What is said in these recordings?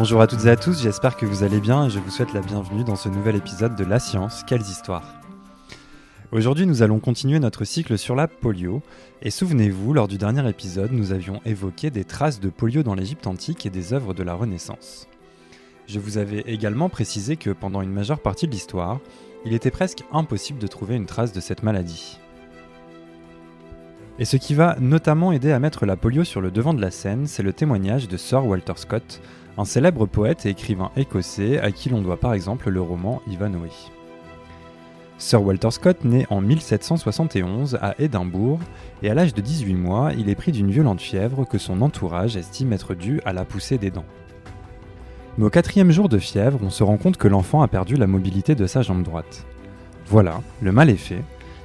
Bonjour à toutes et à tous, j'espère que vous allez bien et je vous souhaite la bienvenue dans ce nouvel épisode de La Science, quelles histoires Aujourd'hui nous allons continuer notre cycle sur la polio et souvenez-vous, lors du dernier épisode nous avions évoqué des traces de polio dans l'Égypte antique et des œuvres de la Renaissance. Je vous avais également précisé que pendant une majeure partie de l'histoire, il était presque impossible de trouver une trace de cette maladie. Et ce qui va notamment aider à mettre la polio sur le devant de la scène, c'est le témoignage de Sir Walter Scott, un célèbre poète et écrivain écossais à qui l'on doit par exemple le roman Ivanhoe. Sir Walter Scott naît en 1771 à Édimbourg et à l'âge de 18 mois, il est pris d'une violente fièvre que son entourage estime être due à la poussée des dents. Mais au quatrième jour de fièvre, on se rend compte que l'enfant a perdu la mobilité de sa jambe droite. Voilà, le mal est fait,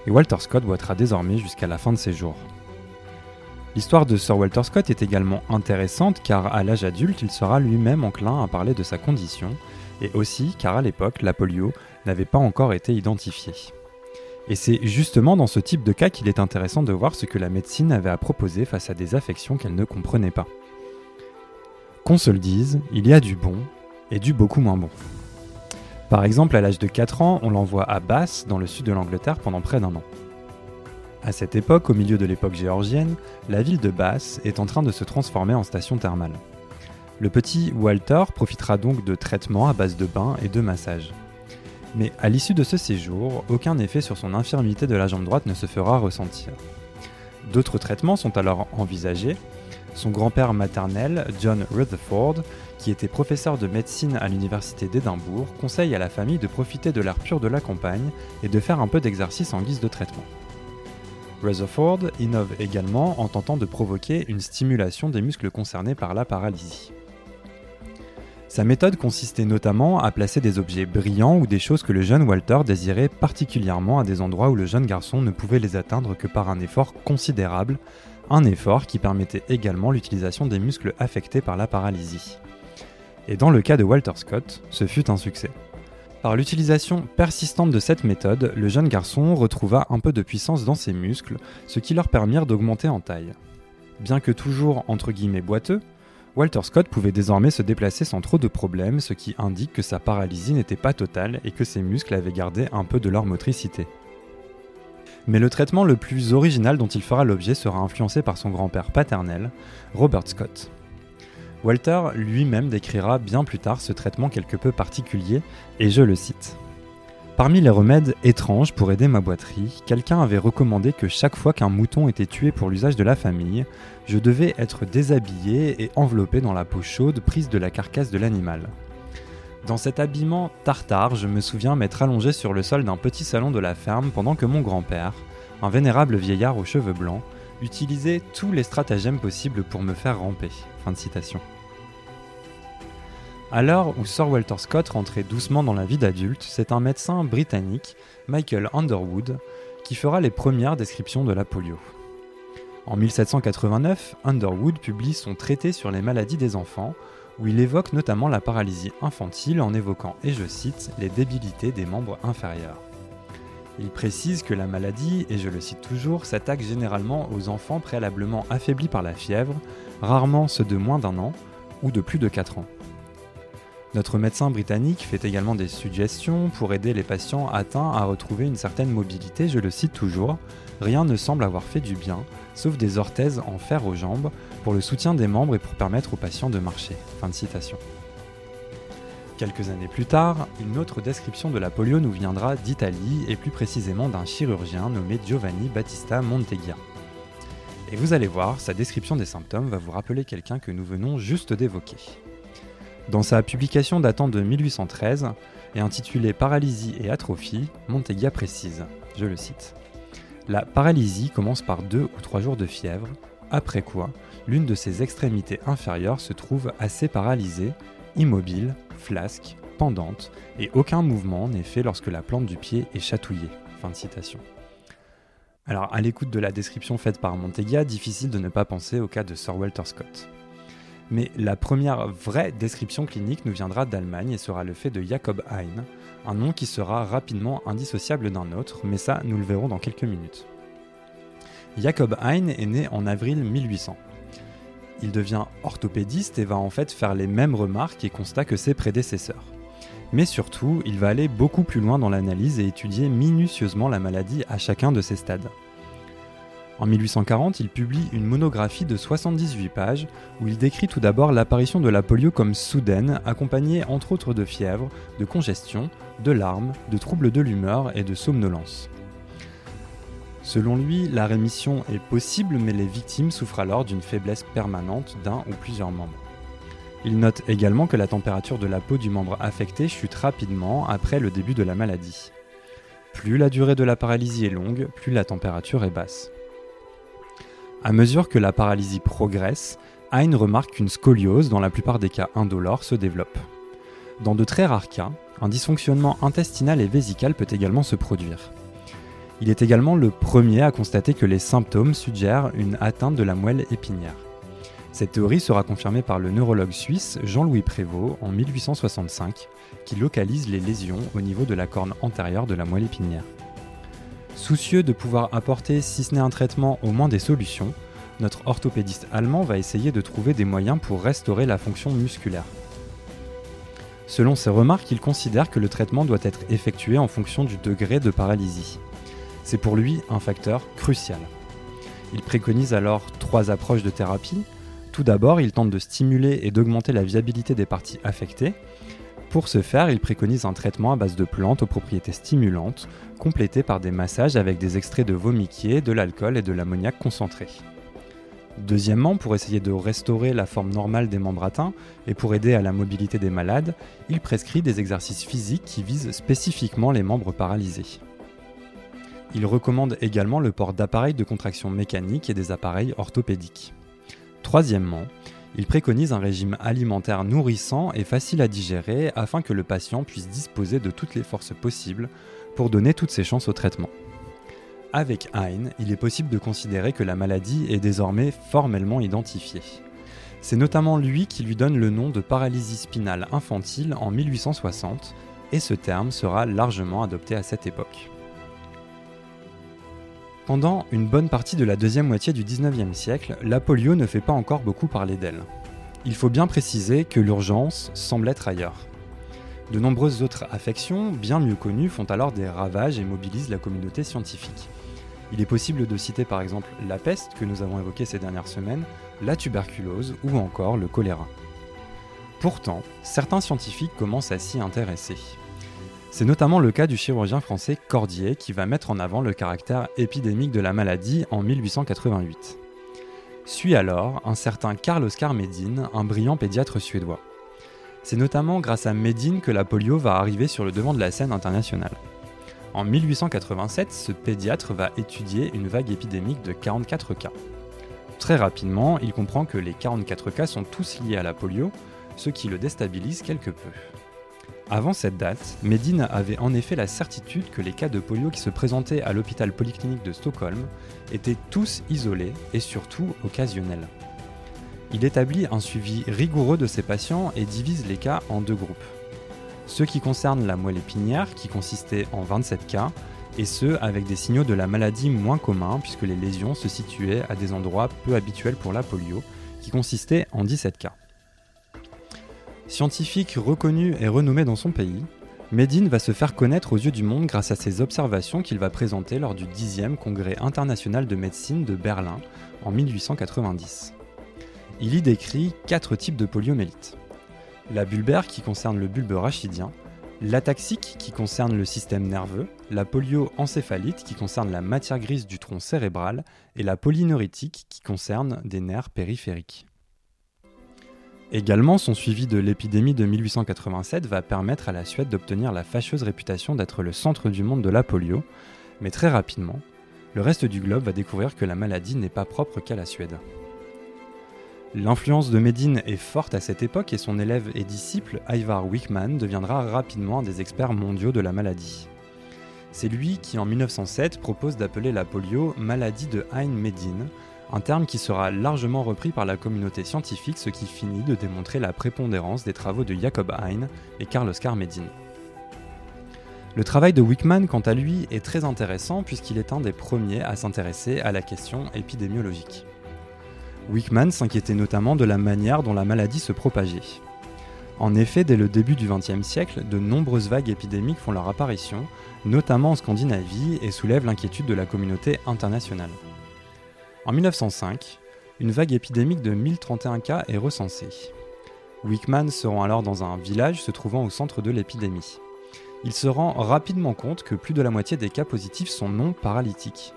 et Walter Scott boitera désormais jusqu'à la fin de ses jours. L'histoire de Sir Walter Scott est également intéressante car à l'âge adulte, il sera lui-même enclin à parler de sa condition, et aussi car à l'époque, la polio n'avait pas encore été identifiée. Et c'est justement dans ce type de cas qu'il est intéressant de voir ce que la médecine avait à proposer face à des affections qu'elle ne comprenait pas. Qu'on se le dise, il y a du bon et du beaucoup moins bon. Par exemple, à l'âge de 4 ans, on l'envoie à Bath, dans le sud de l'Angleterre, pendant près d'un an. À cette époque, au milieu de l'époque géorgienne, la ville de Bath est en train de se transformer en station thermale. Le petit Walter profitera donc de traitements à base de bains et de massages. Mais à l'issue de ce séjour, aucun effet sur son infirmité de la jambe droite ne se fera ressentir. D'autres traitements sont alors envisagés. Son grand-père maternel, John Rutherford, qui était professeur de médecine à l'université d'Édimbourg, conseille à la famille de profiter de l'air pur de la campagne et de faire un peu d'exercice en guise de traitement. Rutherford innove également en tentant de provoquer une stimulation des muscles concernés par la paralysie. Sa méthode consistait notamment à placer des objets brillants ou des choses que le jeune Walter désirait particulièrement à des endroits où le jeune garçon ne pouvait les atteindre que par un effort considérable, un effort qui permettait également l'utilisation des muscles affectés par la paralysie. Et dans le cas de Walter Scott, ce fut un succès. Par l'utilisation persistante de cette méthode, le jeune garçon retrouva un peu de puissance dans ses muscles, ce qui leur permirent d'augmenter en taille. Bien que toujours entre guillemets boiteux, Walter Scott pouvait désormais se déplacer sans trop de problèmes, ce qui indique que sa paralysie n'était pas totale et que ses muscles avaient gardé un peu de leur motricité. Mais le traitement le plus original dont il fera l'objet sera influencé par son grand-père paternel, Robert Scott. Walter lui-même décrira bien plus tard ce traitement quelque peu particulier, et je le cite. Parmi les remèdes étranges pour aider ma boiterie, quelqu'un avait recommandé que chaque fois qu'un mouton était tué pour l'usage de la famille, je devais être déshabillé et enveloppé dans la peau chaude prise de la carcasse de l'animal. Dans cet habillement tartare, je me souviens m'être allongé sur le sol d'un petit salon de la ferme pendant que mon grand-père, un vénérable vieillard aux cheveux blancs, utilisait tous les stratagèmes possibles pour me faire ramper. Fin de citation. À l'heure où Sir Walter Scott rentrait doucement dans la vie d'adulte, c'est un médecin britannique, Michael Underwood, qui fera les premières descriptions de la polio. En 1789, Underwood publie son traité sur les maladies des enfants, où il évoque notamment la paralysie infantile en évoquant, et je cite, les débilités des membres inférieurs. Il précise que la maladie, et je le cite toujours, s'attaque généralement aux enfants préalablement affaiblis par la fièvre, rarement ceux de moins d'un an ou de plus de 4 ans. Notre médecin britannique fait également des suggestions pour aider les patients atteints à retrouver une certaine mobilité, je le cite toujours, rien ne semble avoir fait du bien, sauf des orthèses en fer aux jambes, pour le soutien des membres et pour permettre aux patients de marcher. Fin de citation. Quelques années plus tard, une autre description de la polio nous viendra d'Italie et plus précisément d'un chirurgien nommé Giovanni Battista Monteggia. Et vous allez voir, sa description des symptômes va vous rappeler quelqu'un que nous venons juste d'évoquer. Dans sa publication datant de 1813 et intitulée Paralysie et atrophie, Monteggia précise, je le cite, La paralysie commence par deux ou trois jours de fièvre, après quoi l'une de ses extrémités inférieures se trouve assez paralysée, immobile, flasque, pendante, et aucun mouvement n'est fait lorsque la plante du pied est chatouillée. Fin de citation. Alors, à l'écoute de la description faite par Monteggia, difficile de ne pas penser au cas de Sir Walter Scott. Mais la première vraie description clinique nous viendra d'Allemagne et sera le fait de Jacob Hein, un nom qui sera rapidement indissociable d'un autre, mais ça nous le verrons dans quelques minutes. Jacob Hein est né en avril 1800. il devient orthopédiste et va en fait faire les mêmes remarques et constats que ses prédécesseurs. Mais surtout, il va aller beaucoup plus loin dans l'analyse et étudier minutieusement la maladie à chacun de ses stades. En 1840, il publie une monographie de 78 pages où il décrit tout d'abord l'apparition de la polio comme soudaine, accompagnée entre autres de fièvre, de congestion, de larmes, de troubles de l'humeur et de somnolence. Selon lui, la rémission est possible, mais les victimes souffrent alors d'une faiblesse permanente d'un ou plusieurs membres. Il note également que la température de la peau du membre affecté chute rapidement après le début de la maladie. Plus la durée de la paralysie est longue, plus la température est basse. À mesure que la paralysie progresse, Hein remarque qu'une scoliose, dans la plupart des cas indolore, se développe. Dans de très rares cas, un dysfonctionnement intestinal et vésical peut également se produire. Il est également le premier à constater que les symptômes suggèrent une atteinte de la moelle épinière. Cette théorie sera confirmée par le neurologue suisse Jean-Louis Prévost en 1865, qui localise les lésions au niveau de la corne antérieure de la moelle épinière. Soucieux de pouvoir apporter, si ce n'est un traitement, au moins des solutions, notre orthopédiste allemand va essayer de trouver des moyens pour restaurer la fonction musculaire. Selon ses remarques, il considère que le traitement doit être effectué en fonction du degré de paralysie. C'est pour lui un facteur crucial. Il préconise alors trois approches de thérapie. Tout d'abord, il tente de stimuler et d'augmenter la viabilité des parties affectées, pour ce faire, il préconise un traitement à base de plantes aux propriétés stimulantes, complété par des massages avec des extraits de vomiquier, de l'alcool et de l'ammoniac concentré. Deuxièmement, pour essayer de restaurer la forme normale des membres atteints et pour aider à la mobilité des malades, il prescrit des exercices physiques qui visent spécifiquement les membres paralysés. Il recommande également le port d'appareils de contraction mécanique et des appareils orthopédiques. Troisièmement, il préconise un régime alimentaire nourrissant et facile à digérer afin que le patient puisse disposer de toutes les forces possibles pour donner toutes ses chances au traitement. Avec Hein, il est possible de considérer que la maladie est désormais formellement identifiée. C'est notamment lui qui lui donne le nom de paralysie spinale infantile en 1860, et ce terme sera largement adopté à cette époque. Pendant une bonne partie de la deuxième moitié du 19e siècle, la polio ne fait pas encore beaucoup parler d'elle. Il faut bien préciser que l'urgence semble être ailleurs. De nombreuses autres affections, bien mieux connues, font alors des ravages et mobilisent la communauté scientifique. Il est possible de citer par exemple la peste que nous avons évoquée ces dernières semaines, la tuberculose ou encore le choléra. Pourtant, certains scientifiques commencent à s'y intéresser. C'est notamment le cas du chirurgien français Cordier qui va mettre en avant le caractère épidémique de la maladie en 1888. Suit alors un certain Carl Oskar Medin, un brillant pédiatre suédois. C'est notamment grâce à Medin que la polio va arriver sur le devant de la scène internationale. En 1887, ce pédiatre va étudier une vague épidémique de 44 cas. Très rapidement, il comprend que les 44 cas sont tous liés à la polio, ce qui le déstabilise quelque peu. Avant cette date, Medine avait en effet la certitude que les cas de polio qui se présentaient à l'hôpital polyclinique de Stockholm étaient tous isolés et surtout occasionnels. Il établit un suivi rigoureux de ces patients et divise les cas en deux groupes. Ceux qui concernent la moelle épinière, qui consistait en 27 cas, et ceux avec des signaux de la maladie moins communs, puisque les lésions se situaient à des endroits peu habituels pour la polio, qui consistaient en 17 cas. Scientifique reconnu et renommé dans son pays, Medine va se faire connaître aux yeux du monde grâce à ses observations qu'il va présenter lors du 10e Congrès international de médecine de Berlin en 1890. Il y décrit quatre types de poliomyélite. La bulbaire qui concerne le bulbe rachidien, l'ataxique qui concerne le système nerveux, la polioencéphalite qui concerne la matière grise du tronc cérébral et la polyneuritique qui concerne des nerfs périphériques. Également, son suivi de l'épidémie de 1887 va permettre à la Suède d'obtenir la fâcheuse réputation d'être le centre du monde de la polio, mais très rapidement, le reste du globe va découvrir que la maladie n'est pas propre qu'à la Suède. L'influence de Medine est forte à cette époque et son élève et disciple Ivar Wickman deviendra rapidement un des experts mondiaux de la maladie. C'est lui qui en 1907 propose d'appeler la polio maladie de Hein-Medine, un terme qui sera largement repris par la communauté scientifique, ce qui finit de démontrer la prépondérance des travaux de Jacob Hein et Carl Oskar Medin. Le travail de Wickman, quant à lui, est très intéressant puisqu'il est un des premiers à s'intéresser à la question épidémiologique. Wickman s'inquiétait notamment de la manière dont la maladie se propageait. En effet, dès le début du XXe siècle, de nombreuses vagues épidémiques font leur apparition, notamment en Scandinavie, et soulèvent l'inquiétude de la communauté internationale. En 1905, une vague épidémique de 1031 cas est recensée. Wickman se rend alors dans un village se trouvant au centre de l'épidémie. Il se rend rapidement compte que plus de la moitié des cas positifs sont non paralytiques.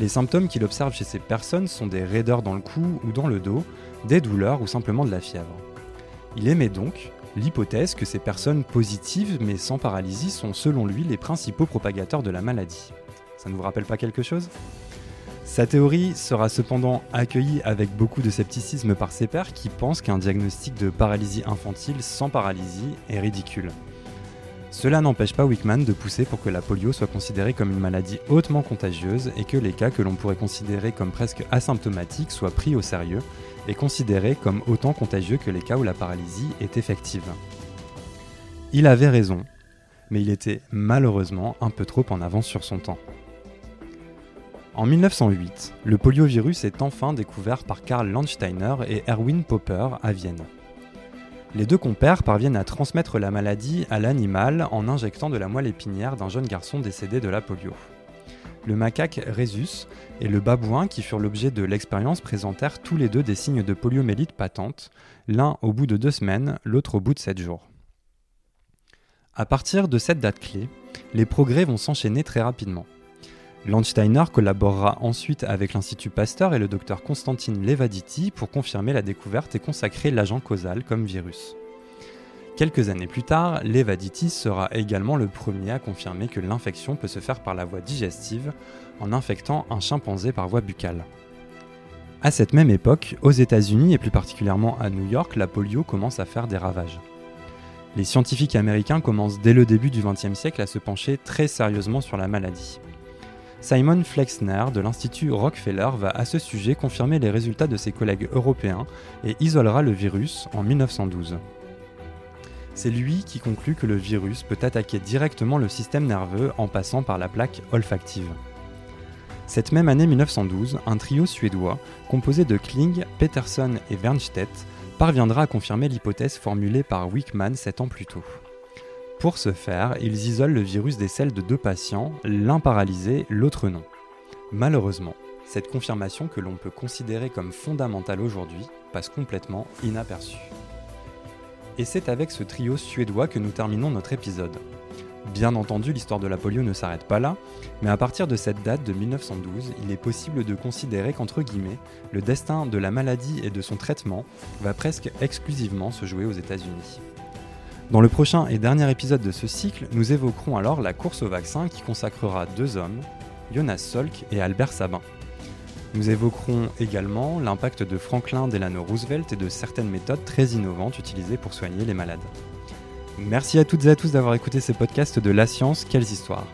Les symptômes qu'il observe chez ces personnes sont des raideurs dans le cou ou dans le dos, des douleurs ou simplement de la fièvre. Il émet donc l'hypothèse que ces personnes positives mais sans paralysie sont selon lui les principaux propagateurs de la maladie. Ça ne vous rappelle pas quelque chose? Sa théorie sera cependant accueillie avec beaucoup de scepticisme par ses pairs qui pensent qu'un diagnostic de paralysie infantile sans paralysie est ridicule. Cela n'empêche pas Wickman de pousser pour que la polio soit considérée comme une maladie hautement contagieuse et que les cas que l'on pourrait considérer comme presque asymptomatiques soient pris au sérieux et considérés comme autant contagieux que les cas où la paralysie est effective. Il avait raison, mais il était malheureusement un peu trop en avance sur son temps. En 1908, le poliovirus est enfin découvert par Karl Landsteiner et Erwin Popper à Vienne. Les deux compères parviennent à transmettre la maladie à l'animal en injectant de la moelle épinière d'un jeune garçon décédé de la polio. Le macaque Rhesus et le babouin qui furent l'objet de l'expérience présentèrent tous les deux des signes de poliomélite patente, l'un au bout de deux semaines, l'autre au bout de sept jours. À partir de cette date clé, les progrès vont s'enchaîner très rapidement. Landsteiner collaborera ensuite avec l'Institut Pasteur et le docteur Constantine Levaditi pour confirmer la découverte et consacrer l'agent causal comme virus. Quelques années plus tard, Levaditi sera également le premier à confirmer que l'infection peut se faire par la voie digestive en infectant un chimpanzé par voie buccale. À cette même époque, aux États-Unis et plus particulièrement à New York, la polio commence à faire des ravages. Les scientifiques américains commencent dès le début du XXe siècle à se pencher très sérieusement sur la maladie. Simon Flexner de l'Institut Rockefeller va à ce sujet confirmer les résultats de ses collègues européens et isolera le virus en 1912. C'est lui qui conclut que le virus peut attaquer directement le système nerveux en passant par la plaque olfactive. Cette même année 1912, un trio suédois, composé de Kling, Peterson et Wernstedt, parviendra à confirmer l'hypothèse formulée par Wickman sept ans plus tôt. Pour ce faire, ils isolent le virus des selles de deux patients, l'un paralysé, l'autre non. Malheureusement, cette confirmation que l'on peut considérer comme fondamentale aujourd'hui passe complètement inaperçue. Et c'est avec ce trio suédois que nous terminons notre épisode. Bien entendu, l'histoire de la polio ne s'arrête pas là, mais à partir de cette date de 1912, il est possible de considérer qu'entre guillemets, le destin de la maladie et de son traitement va presque exclusivement se jouer aux États-Unis. Dans le prochain et dernier épisode de ce cycle, nous évoquerons alors la course au vaccin qui consacrera deux hommes, Jonas Salk et Albert Sabin. Nous évoquerons également l'impact de Franklin Delano Roosevelt et de certaines méthodes très innovantes utilisées pour soigner les malades. Merci à toutes et à tous d'avoir écouté ce podcast de La Science, quelles histoires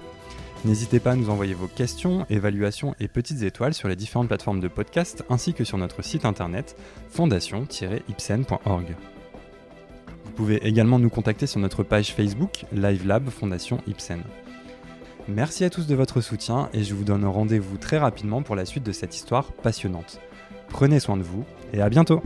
N'hésitez pas à nous envoyer vos questions, évaluations et petites étoiles sur les différentes plateformes de podcast ainsi que sur notre site internet fondation-ipsen.org. Vous pouvez également nous contacter sur notre page Facebook Live Lab Fondation Ipsen. Merci à tous de votre soutien et je vous donne rendez-vous très rapidement pour la suite de cette histoire passionnante. Prenez soin de vous et à bientôt